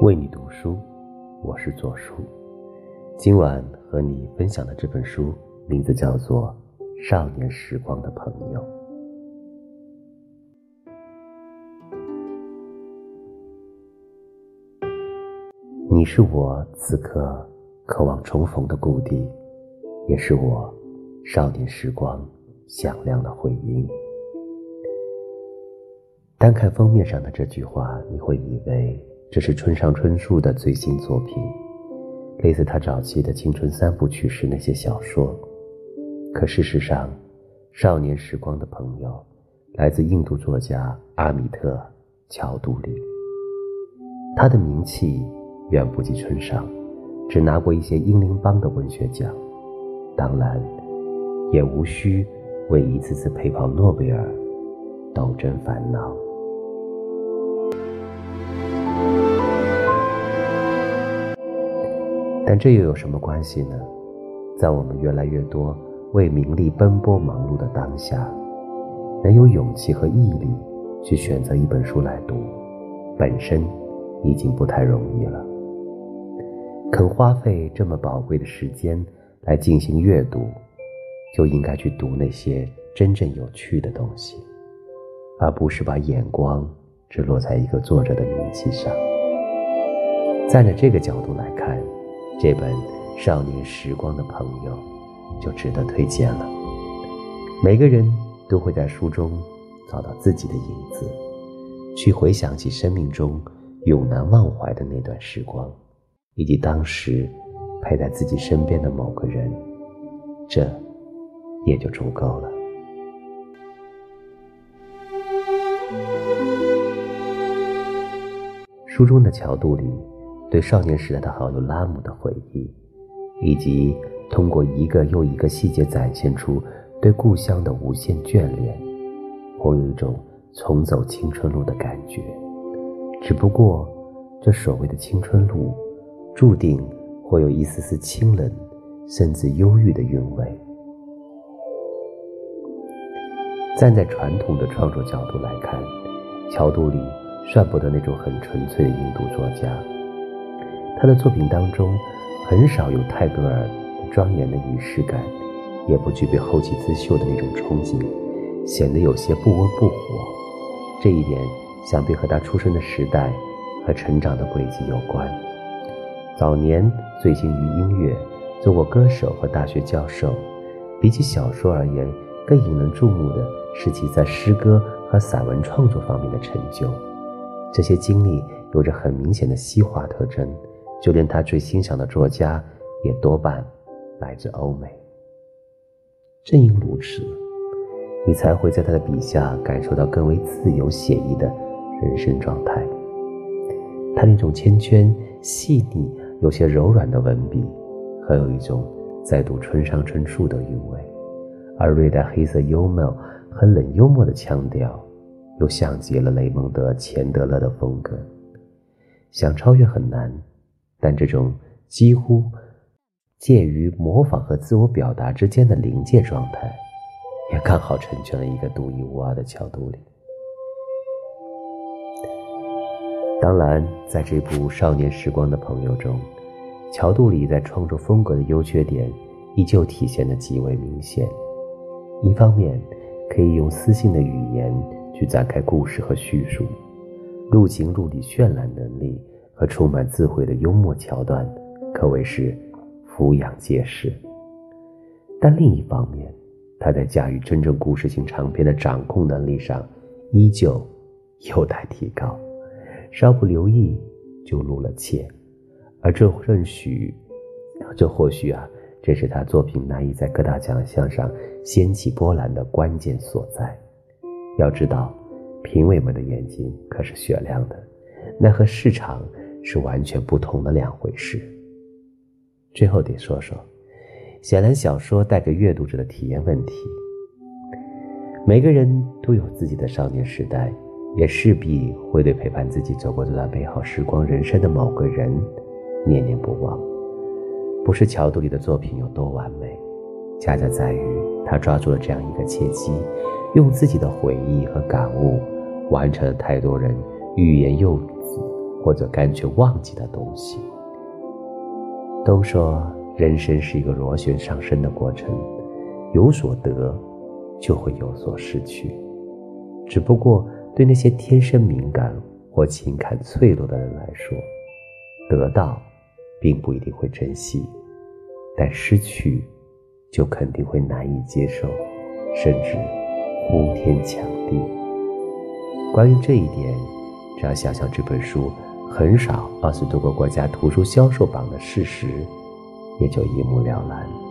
为你读书，我是左叔。今晚和你分享的这本书名字叫做《少年时光的朋友》。你是我此刻渴望重逢的故地，也是我少年时光响亮的回音。单看封面上的这句话，你会以为这是村上春树的最新作品，类似他早期的青春三部曲时那些小说。可事实上，《少年时光的朋友》来自印度作家阿米特·乔杜里。他的名气远不及村上，只拿过一些英灵邦的文学奖，当然，也无需为一次次陪跑诺贝尔斗争烦恼。但这又有什么关系呢？在我们越来越多为名利奔波忙碌的当下，能有勇气和毅力去选择一本书来读，本身已经不太容易了。肯花费这么宝贵的时间来进行阅读，就应该去读那些真正有趣的东西，而不是把眼光只落在一个作者的名气上。站在这个角度来看。这本《少年时光的朋友》就值得推荐了。每个人都会在书中找到自己的影子，去回想起生命中永难忘怀的那段时光，以及当时陪在自己身边的某个人，这也就足够了。书中的桥渡里。对少年时代的好友拉姆的回忆，以及通过一个又一个细节展现出对故乡的无限眷恋，我有一种重走青春路的感觉。只不过，这所谓的青春路，注定会有一丝丝清冷，甚至忧郁的韵味。站在传统的创作角度来看，乔杜里算不得那种很纯粹的印度作家。他的作品当中，很少有泰戈尔庄严的仪式感，也不具备后起之秀的那种憧憬，显得有些不温不火。这一点想必和他出生的时代和成长的轨迹有关。早年醉心于音乐，做过歌手和大学教授。比起小说而言，更引人注目的是其在诗歌和散文创作方面的成就。这些经历有着很明显的西化特征。就连他最欣赏的作家，也多半来自欧美。正因如此，你才会在他的笔下感受到更为自由写意的人生状态。他那种缱绻、细腻、有些柔软的文笔，很有一种在读村上春树的韵味；而略带黑色幽默和冷幽默的腔调，又像极了雷蒙德·钱德勒的风格。想超越很难。但这种几乎介于模仿和自我表达之间的临界状态，也刚好成全了一个独一无二的乔杜里。当然，在这部《少年时光的朋友》中，乔杜里在创作风格的优缺点依旧体现得极为明显。一方面，可以用私信的语言去展开故事和叙述，入情入理渲染能力。和充满智慧的幽默桥段，可谓是俯仰皆是。但另一方面，他在驾驭真正故事性长篇的掌控能力上，依旧有待提高。稍不留意就露了怯，而这或许，这或许啊，这是他作品难以在各大奖项上掀起波澜的关键所在。要知道，评委们的眼睛可是雪亮的，那和市场。是完全不同的两回事。最后得说说，显然小说带给阅读者的体验问题。每个人都有自己的少年时代，也势必会对陪伴自己走过这段美好时光人生的某个人念念不忘。不是乔杜里的作品有多完美，恰恰在于他抓住了这样一个契机，用自己的回忆和感悟，完成了太多人欲言又止。或者干脆忘记的东西。都说人生是一个螺旋上升的过程，有所得，就会有所失去。只不过对那些天生敏感或情感脆弱的人来说，得到并不一定会珍惜，但失去就肯定会难以接受，甚至呼天抢地。关于这一点，只要想想这本书。很少二十多个国家图书销售榜的事实，也就一目了然。